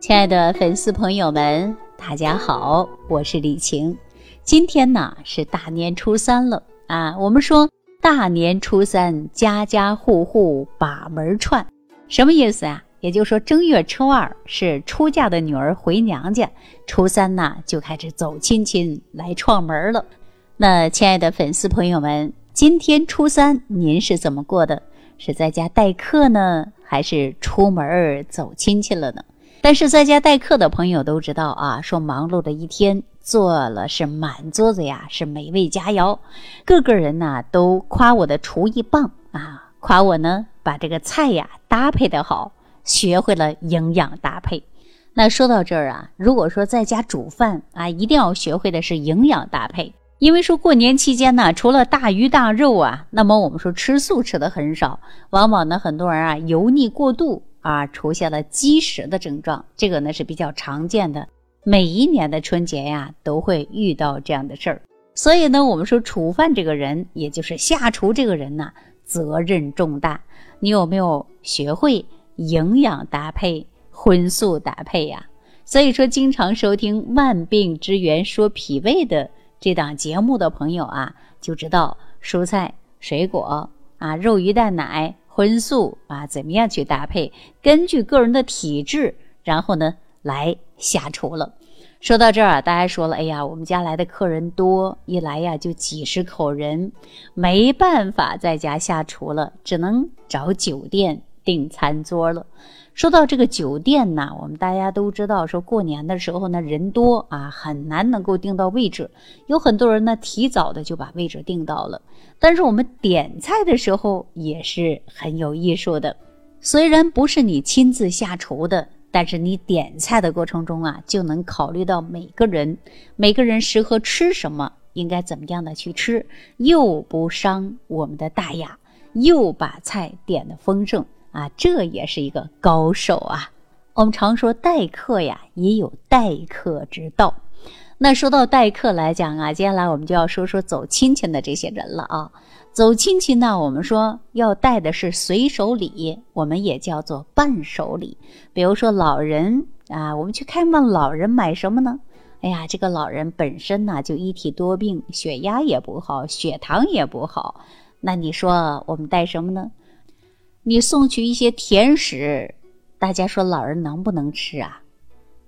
亲爱的粉丝朋友们，大家好，我是李晴。今天呢是大年初三了啊。我们说大年初三，家家户户把门串，什么意思啊？也就是说，正月初二是出嫁的女儿回娘家，初三呢就开始走亲戚来串门了。那亲爱的粉丝朋友们，今天初三您是怎么过的？是在家待客呢，还是出门走亲戚了呢？但是在家待客的朋友都知道啊，说忙碌的一天做了是满桌子呀，是美味佳肴，个个人呢都夸我的厨艺棒啊，夸我呢把这个菜呀搭配的好，学会了营养搭配。那说到这儿啊，如果说在家煮饭啊，一定要学会的是营养搭配。因为说过年期间呢，除了大鱼大肉啊，那么我们说吃素吃的很少，往往呢很多人啊油腻过度啊，出现了积食的症状，这个呢是比较常见的。每一年的春节呀，都会遇到这样的事儿。所以呢，我们说厨饭这个人，也就是下厨这个人呢，责任重大。你有没有学会营养搭配、荤素搭配呀？所以说，经常收听《万病之源说脾胃》的。这档节目的朋友啊，就知道蔬菜、水果啊、肉、鱼、蛋、奶、荤素啊，怎么样去搭配？根据个人的体质，然后呢来下厨了。说到这儿啊，大家说了，哎呀，我们家来的客人多，一来呀就几十口人，没办法在家下厨了，只能找酒店订餐桌了。说到这个酒店呢，我们大家都知道，说过年的时候呢人多啊，很难能够订到位置。有很多人呢提早的就把位置订到了。但是我们点菜的时候也是很有艺术的，虽然不是你亲自下厨的，但是你点菜的过程中啊，就能考虑到每个人，每个人适合吃什么，应该怎么样的去吃，又不伤我们的大雅，又把菜点的丰盛。啊，这也是一个高手啊！我们常说待客呀，也有待客之道。那说到待客来讲啊，接下来我们就要说说走亲戚的这些人了啊。走亲戚呢，我们说要带的是随手礼，我们也叫做伴手礼。比如说老人啊，我们去看望老人，买什么呢？哎呀，这个老人本身呢就一体多病，血压也不好，血糖也不好，那你说我们带什么呢？你送去一些甜食，大家说老人能不能吃啊？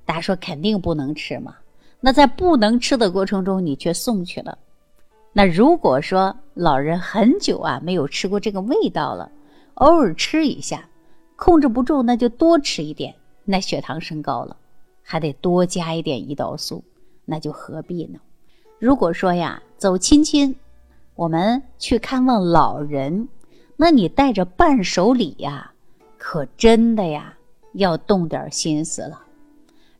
大家说肯定不能吃嘛。那在不能吃的过程中，你却送去了。那如果说老人很久啊没有吃过这个味道了，偶尔吃一下，控制不住，那就多吃一点，那血糖升高了，还得多加一点胰岛素，那就何必呢？如果说呀，走亲戚，我们去看望老人。那你带着伴手礼呀，可真的呀要动点心思了。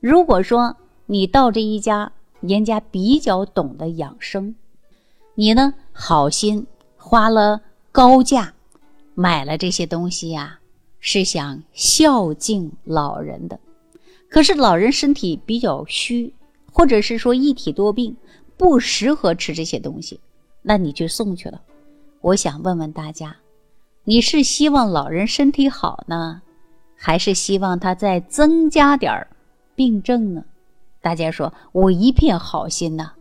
如果说你到这一家，人家比较懂得养生，你呢好心花了高价买了这些东西呀，是想孝敬老人的。可是老人身体比较虚，或者是说一体多病，不适合吃这些东西，那你就送去了。我想问问大家。你是希望老人身体好呢，还是希望他再增加点儿病症呢？大家说，我一片好心呐，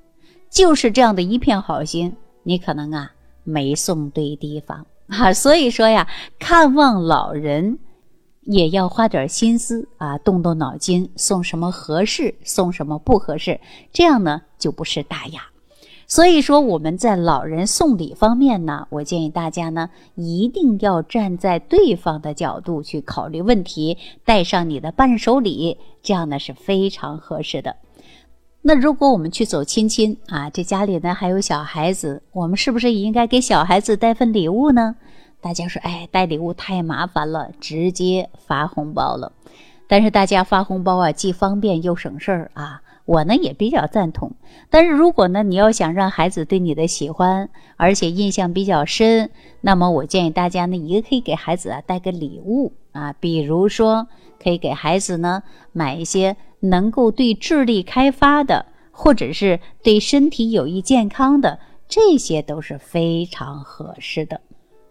就是这样的一片好心，你可能啊没送对地方 啊。所以说呀，看望老人也要花点心思啊，动动脑筋，送什么合适，送什么不合适，这样呢就不是大雅。所以说，我们在老人送礼方面呢，我建议大家呢，一定要站在对方的角度去考虑问题，带上你的伴手礼，这样呢是非常合适的。那如果我们去走亲戚啊，这家里呢还有小孩子，我们是不是也应该给小孩子带份礼物呢？大家说，哎，带礼物太麻烦了，直接发红包了。但是大家发红包啊，既方便又省事儿啊。我呢也比较赞同，但是如果呢你要想让孩子对你的喜欢，而且印象比较深，那么我建议大家呢也可以给孩子啊带个礼物啊，比如说可以给孩子呢买一些能够对智力开发的，或者是对身体有益健康的，这些都是非常合适的。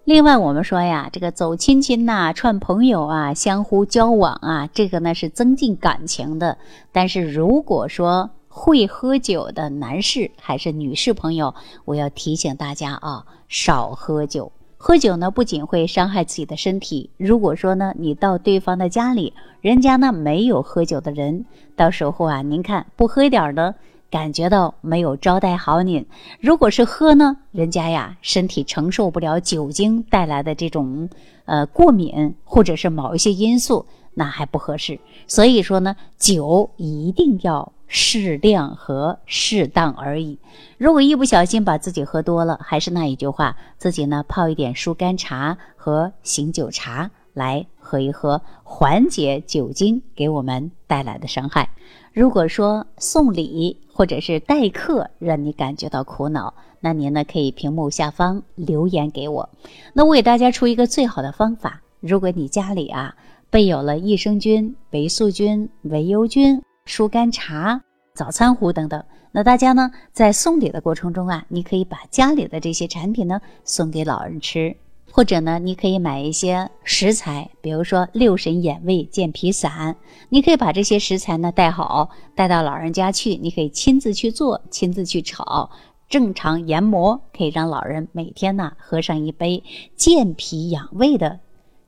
另外，我们说呀，这个走亲戚呐、串朋友啊、相互交往啊，这个呢是增进感情的。但是如果说会喝酒的男士还是女士朋友，我要提醒大家啊，少喝酒。喝酒呢，不仅会伤害自己的身体。如果说呢，你到对方的家里，人家呢没有喝酒的人，到时候啊，您看不喝一点儿呢，感觉到没有招待好您。如果是喝呢，人家呀身体承受不了酒精带来的这种呃过敏，或者是某一些因素，那还不合适。所以说呢，酒一定要。适量和适当而已。如果一不小心把自己喝多了，还是那一句话，自己呢泡一点疏肝茶和醒酒茶来喝一喝，缓解酒精给我们带来的伤害。如果说送礼或者是待客让你感觉到苦恼，那您呢可以屏幕下方留言给我。那我给大家出一个最好的方法：如果你家里啊备有了益生菌、维素菌、维优菌。疏肝茶、早餐壶等等，那大家呢在送礼的过程中啊，你可以把家里的这些产品呢送给老人吃，或者呢你可以买一些食材，比如说六神眼胃健脾散，你可以把这些食材呢带好，带到老人家去，你可以亲自去做，亲自去炒，正常研磨，可以让老人每天呢喝上一杯健脾养胃的。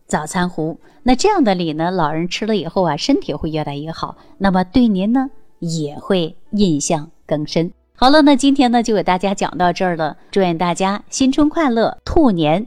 早餐壶，那这样的礼呢，老人吃了以后啊，身体会越来越好，那么对您呢也会印象更深。好了，那今天呢就给大家讲到这儿了，祝愿大家新春快乐，兔年